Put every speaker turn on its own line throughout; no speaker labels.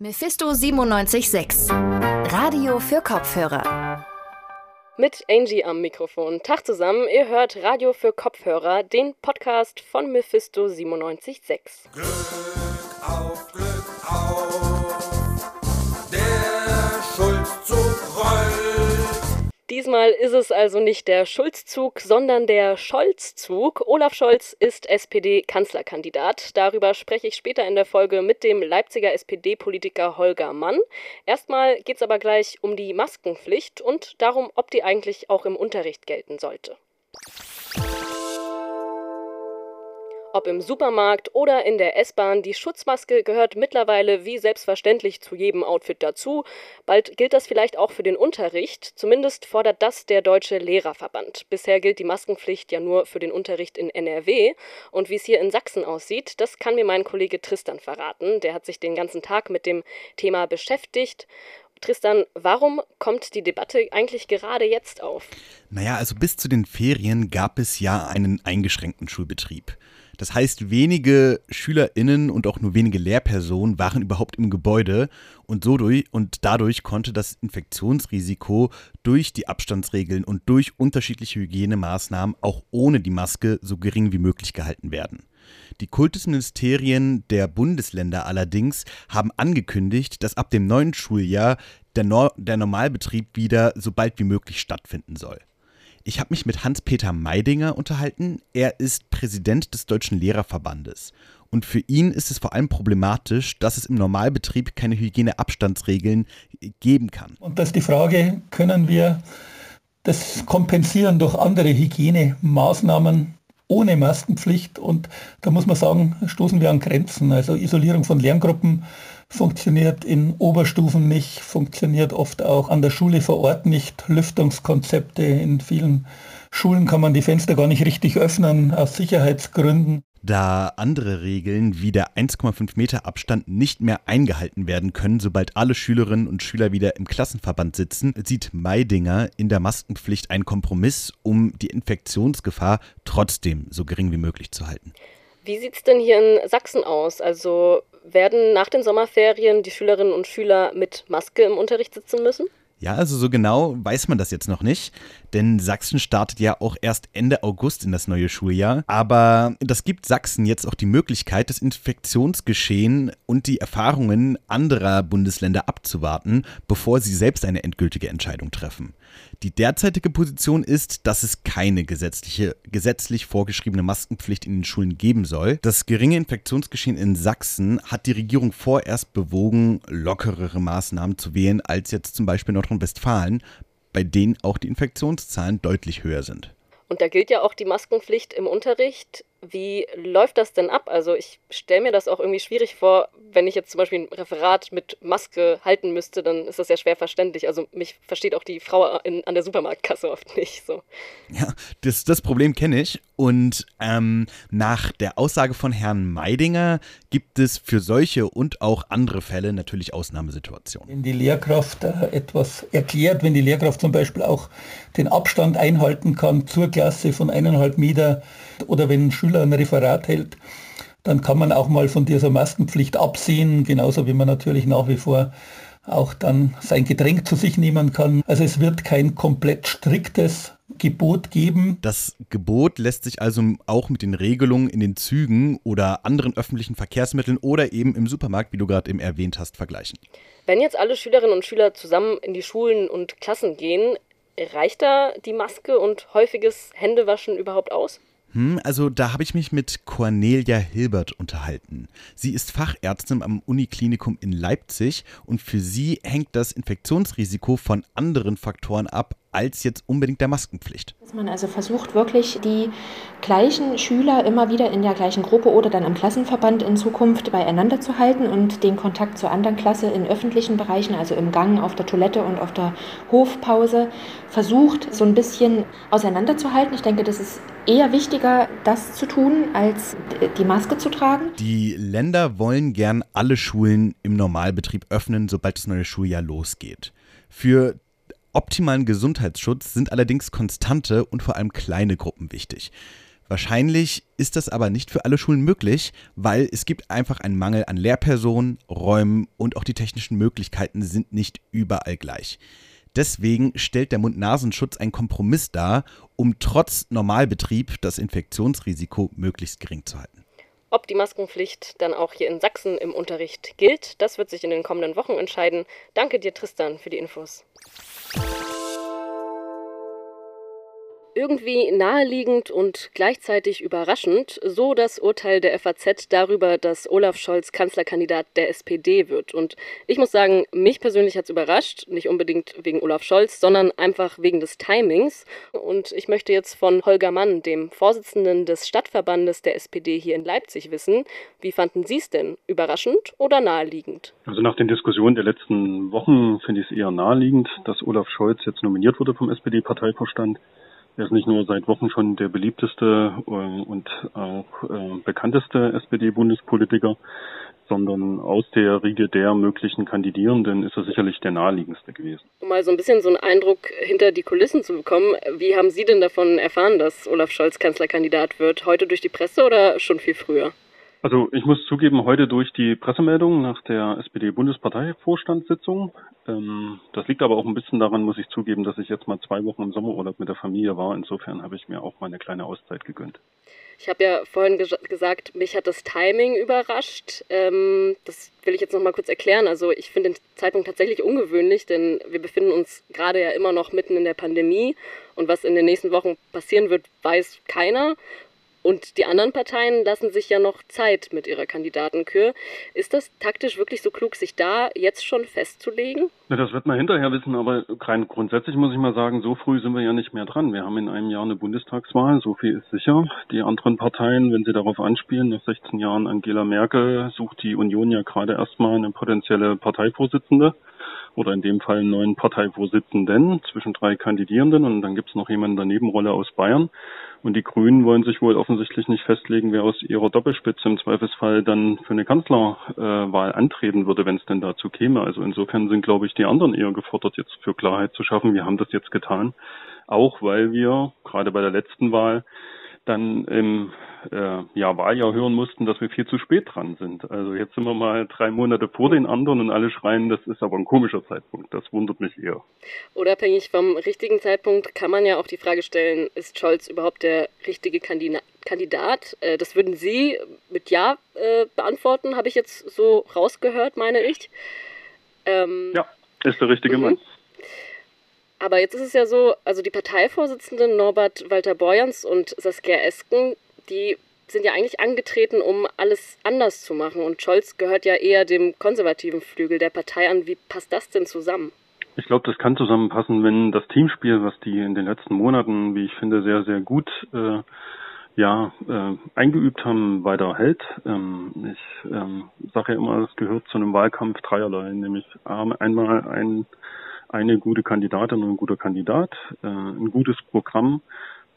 Mephisto 976 Radio für Kopfhörer.
Mit Angie am Mikrofon. Tag zusammen, ihr hört Radio für Kopfhörer, den Podcast von Mephisto 976.
Glück auf, Glück
Diesmal ist es also nicht der Schulzzug, sondern der Scholzzug. Olaf Scholz ist SPD-Kanzlerkandidat. Darüber spreche ich später in der Folge mit dem Leipziger SPD-Politiker Holger Mann. Erstmal geht es aber gleich um die Maskenpflicht und darum, ob die eigentlich auch im Unterricht gelten sollte. Ob im Supermarkt oder in der S-Bahn, die Schutzmaske gehört mittlerweile wie selbstverständlich zu jedem Outfit dazu. Bald gilt das vielleicht auch für den Unterricht. Zumindest fordert das der Deutsche Lehrerverband. Bisher gilt die Maskenpflicht ja nur für den Unterricht in NRW. Und wie es hier in Sachsen aussieht, das kann mir mein Kollege Tristan verraten. Der hat sich den ganzen Tag mit dem Thema beschäftigt. Tristan, warum kommt die Debatte eigentlich gerade jetzt auf?
Naja, also bis zu den Ferien gab es ja einen eingeschränkten Schulbetrieb. Das heißt, wenige SchülerInnen und auch nur wenige Lehrpersonen waren überhaupt im Gebäude und, so durch, und dadurch konnte das Infektionsrisiko durch die Abstandsregeln und durch unterschiedliche Hygienemaßnahmen auch ohne die Maske so gering wie möglich gehalten werden. Die Kultusministerien der Bundesländer allerdings haben angekündigt, dass ab dem neuen Schuljahr der, Nor der Normalbetrieb wieder so bald wie möglich stattfinden soll. Ich habe mich mit Hans-Peter Meidinger unterhalten. Er ist Präsident des Deutschen Lehrerverbandes. Und für ihn ist es vor allem problematisch, dass es im Normalbetrieb keine Hygieneabstandsregeln geben kann.
Und das ist die Frage, können wir das kompensieren durch andere Hygienemaßnahmen ohne Maskenpflicht? Und da muss man sagen, stoßen wir an Grenzen. Also Isolierung von Lerngruppen funktioniert in Oberstufen nicht, funktioniert oft auch an der Schule vor Ort nicht. Lüftungskonzepte in vielen Schulen kann man die Fenster gar nicht richtig öffnen aus Sicherheitsgründen.
Da andere Regeln wie der 1,5 Meter Abstand nicht mehr eingehalten werden können, sobald alle Schülerinnen und Schüler wieder im Klassenverband sitzen, sieht Meidinger in der Maskenpflicht einen Kompromiss, um die Infektionsgefahr trotzdem so gering wie möglich zu halten.
Wie sieht es denn hier in Sachsen aus? Also werden nach den Sommerferien die Schülerinnen und Schüler mit Maske im Unterricht sitzen müssen?
Ja, also so genau weiß man das jetzt noch nicht, denn Sachsen startet ja auch erst Ende August in das neue Schuljahr. Aber das gibt Sachsen jetzt auch die Möglichkeit, das Infektionsgeschehen und die Erfahrungen anderer Bundesländer abzuwarten, bevor sie selbst eine endgültige Entscheidung treffen. Die derzeitige Position ist, dass es keine gesetzliche, gesetzlich vorgeschriebene Maskenpflicht in den Schulen geben soll. Das geringe Infektionsgeschehen in Sachsen hat die Regierung vorerst bewogen, lockerere Maßnahmen zu wählen als jetzt zum Beispiel Nordrhein-Westfalen, bei denen auch die Infektionszahlen deutlich höher sind.
Und da gilt ja auch die Maskenpflicht im Unterricht. Wie läuft das denn ab? Also ich stelle mir das auch irgendwie schwierig vor, wenn ich jetzt zum Beispiel ein Referat mit Maske halten müsste, dann ist das ja schwer verständlich. Also mich versteht auch die Frau in, an der Supermarktkasse oft nicht so.
Ja, das, das Problem kenne ich. Und ähm, nach der Aussage von Herrn Meidinger gibt es für solche und auch andere Fälle natürlich Ausnahmesituationen.
Wenn die Lehrkraft äh, etwas erklärt, wenn die Lehrkraft zum Beispiel auch den Abstand einhalten kann zur Klasse von eineinhalb Meter oder wenn ein Schüler ein Referat hält, dann kann man auch mal von dieser Maskenpflicht absehen, genauso wie man natürlich nach wie vor auch dann sein Getränk zu sich nehmen kann. Also es wird kein komplett striktes Gebot geben.
Das Gebot lässt sich also auch mit den Regelungen in den Zügen oder anderen öffentlichen Verkehrsmitteln oder eben im Supermarkt, wie du gerade eben erwähnt hast, vergleichen.
Wenn jetzt alle Schülerinnen und Schüler zusammen in die Schulen und Klassen gehen, reicht da die Maske und häufiges Händewaschen überhaupt aus?
Hm, also da habe ich mich mit Cornelia Hilbert unterhalten. Sie ist Fachärztin am Uniklinikum in Leipzig und für sie hängt das Infektionsrisiko von anderen Faktoren ab als jetzt unbedingt der Maskenpflicht.
Dass man also versucht, wirklich die gleichen Schüler immer wieder in der gleichen Gruppe oder dann im Klassenverband in Zukunft beieinander zu halten und den Kontakt zur anderen Klasse in öffentlichen Bereichen, also im Gang, auf der Toilette und auf der Hofpause, versucht, so ein bisschen auseinanderzuhalten. Ich denke, das ist eher wichtiger, das zu tun, als die Maske zu tragen.
Die Länder wollen gern alle Schulen im Normalbetrieb öffnen, sobald das neue Schuljahr losgeht. Für optimalen Gesundheitsschutz sind allerdings konstante und vor allem kleine Gruppen wichtig. Wahrscheinlich ist das aber nicht für alle Schulen möglich, weil es gibt einfach einen Mangel an Lehrpersonen, Räumen und auch die technischen Möglichkeiten sind nicht überall gleich. Deswegen stellt der Mund-Nasenschutz einen Kompromiss dar, um trotz Normalbetrieb das Infektionsrisiko möglichst gering zu halten.
Ob die Maskenpflicht dann auch hier in Sachsen im Unterricht gilt, das wird sich in den kommenden Wochen entscheiden. Danke dir, Tristan, für die Infos. Irgendwie naheliegend und gleichzeitig überraschend, so das Urteil der FAZ darüber, dass Olaf Scholz Kanzlerkandidat der SPD wird. Und ich muss sagen, mich persönlich hat es überrascht, nicht unbedingt wegen Olaf Scholz, sondern einfach wegen des Timings. Und ich möchte jetzt von Holger Mann, dem Vorsitzenden des Stadtverbandes der SPD hier in Leipzig, wissen, wie fanden Sie es denn? Überraschend oder naheliegend?
Also nach den Diskussionen der letzten Wochen finde ich es eher naheliegend, dass Olaf Scholz jetzt nominiert wurde vom SPD-Parteivorstand. Er ist nicht nur seit Wochen schon der beliebteste äh, und auch äh, bekannteste SPD-Bundespolitiker, sondern aus der Riege der möglichen Kandidierenden ist er sicherlich der naheliegendste gewesen.
Um mal so ein bisschen so einen Eindruck hinter die Kulissen zu bekommen, wie haben Sie denn davon erfahren, dass Olaf Scholz Kanzlerkandidat wird? Heute durch die Presse oder schon viel früher?
Also ich muss zugeben, heute durch die Pressemeldung nach der SPD-Bundesparteivorstandssitzung. Ähm, das liegt aber auch ein bisschen daran, muss ich zugeben, dass ich jetzt mal zwei Wochen im Sommerurlaub mit der Familie war. Insofern habe ich mir auch mal eine kleine Auszeit gegönnt.
Ich habe ja vorhin ges gesagt, mich hat das Timing überrascht. Ähm, das will ich jetzt noch mal kurz erklären. Also ich finde den Zeitpunkt tatsächlich ungewöhnlich, denn wir befinden uns gerade ja immer noch mitten in der Pandemie und was in den nächsten Wochen passieren wird, weiß keiner. Und die anderen Parteien lassen sich ja noch Zeit mit ihrer Kandidatenkür. Ist das taktisch wirklich so klug, sich da jetzt schon festzulegen?
Ja, das wird man hinterher wissen, aber rein grundsätzlich muss ich mal sagen, so früh sind wir ja nicht mehr dran. Wir haben in einem Jahr eine Bundestagswahl, so viel ist sicher. Die anderen Parteien, wenn sie darauf anspielen, nach 16 Jahren Angela Merkel sucht die Union ja gerade erstmal eine potenzielle Parteivorsitzende oder in dem Fall einen neuen Parteivorsitzenden zwischen drei Kandidierenden und dann gibt es noch jemanden der Nebenrolle aus Bayern. Und die Grünen wollen sich wohl offensichtlich nicht festlegen, wer aus ihrer Doppelspitze im Zweifelsfall dann für eine Kanzlerwahl antreten würde, wenn es denn dazu käme. Also insofern sind, glaube ich, die anderen eher gefordert, jetzt für Klarheit zu schaffen. Wir haben das jetzt getan, auch weil wir gerade bei der letzten Wahl dann im äh, ja, Wahljahr hören mussten, dass wir viel zu spät dran sind. Also jetzt sind wir mal drei Monate vor den anderen und alle schreien, das ist aber ein komischer Zeitpunkt. Das wundert mich eher.
Unabhängig vom richtigen Zeitpunkt kann man ja auch die Frage stellen, ist Scholz überhaupt der richtige Kandida Kandidat? Äh, das würden Sie mit Ja äh, beantworten, habe ich jetzt so rausgehört, meine ich.
Ähm, ja, ist der richtige mhm. Mann.
Aber jetzt ist es ja so, also die Parteivorsitzenden Norbert Walter Borjans und Saskia Esken, die sind ja eigentlich angetreten, um alles anders zu machen. Und Scholz gehört ja eher dem konservativen Flügel der Partei an. Wie passt das denn zusammen?
Ich glaube, das kann zusammenpassen, wenn das Teamspiel, was die in den letzten Monaten, wie ich finde, sehr, sehr gut äh, ja, äh, eingeübt haben, weiter hält. Ähm, ich ähm, sage ja immer, es gehört zu einem Wahlkampf dreierlei, nämlich einmal ein, eine gute Kandidatin und ein guter Kandidat, äh, ein gutes Programm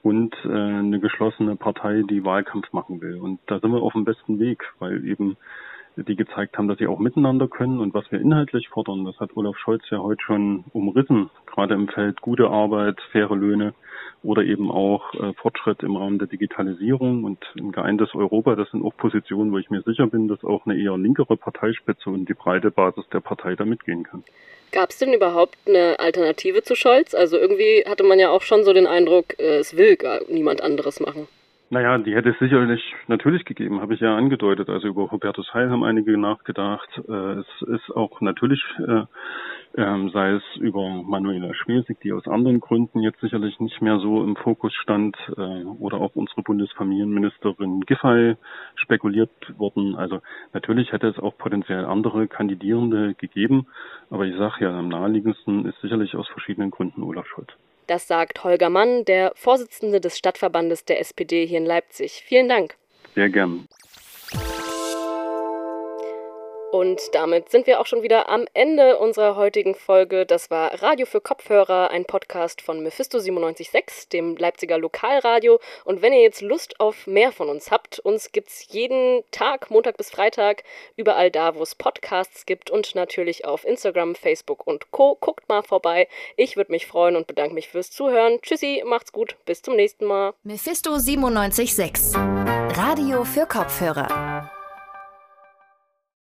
und äh, eine geschlossene Partei, die Wahlkampf machen will. Und da sind wir auf dem besten Weg, weil eben die gezeigt haben, dass sie auch miteinander können und was wir inhaltlich fordern, das hat Olaf Scholz ja heute schon umrissen, gerade im Feld gute Arbeit, faire Löhne oder eben auch äh, Fortschritt im Rahmen der Digitalisierung und ein geeintes Europa. Das sind auch Positionen, wo ich mir sicher bin, dass auch eine eher linkere Parteispitze und die breite Basis der Partei da mitgehen kann.
Gab es denn überhaupt eine Alternative zu Scholz? Also irgendwie hatte man ja auch schon so den Eindruck, äh, es will gar niemand anderes machen.
Naja, die hätte es sicherlich natürlich gegeben, habe ich ja angedeutet. Also über Hubertus Heil haben einige nachgedacht. Äh, es ist auch natürlich, äh, ähm, sei es über Manuela Schwesig, die aus anderen Gründen jetzt sicherlich nicht mehr so im Fokus stand, äh, oder auch unsere Bundesfamilienministerin Giffey spekuliert worden. Also natürlich hätte es auch potenziell andere Kandidierende gegeben. Aber ich sage ja, am naheliegendsten ist sicherlich aus verschiedenen Gründen Olaf Scholz.
Das sagt Holger Mann, der Vorsitzende des Stadtverbandes der SPD hier in Leipzig. Vielen Dank.
Sehr gern.
Und damit sind wir auch schon wieder am Ende unserer heutigen Folge. Das war Radio für Kopfhörer, ein Podcast von Mephisto 97.6, dem Leipziger Lokalradio. Und wenn ihr jetzt Lust auf mehr von uns habt, uns gibt es jeden Tag, Montag bis Freitag, überall da, wo es Podcasts gibt und natürlich auf Instagram, Facebook und Co. Guckt mal vorbei. Ich würde mich freuen und bedanke mich fürs Zuhören. Tschüssi, macht's gut, bis zum nächsten Mal.
Mephisto 97.6, Radio für Kopfhörer.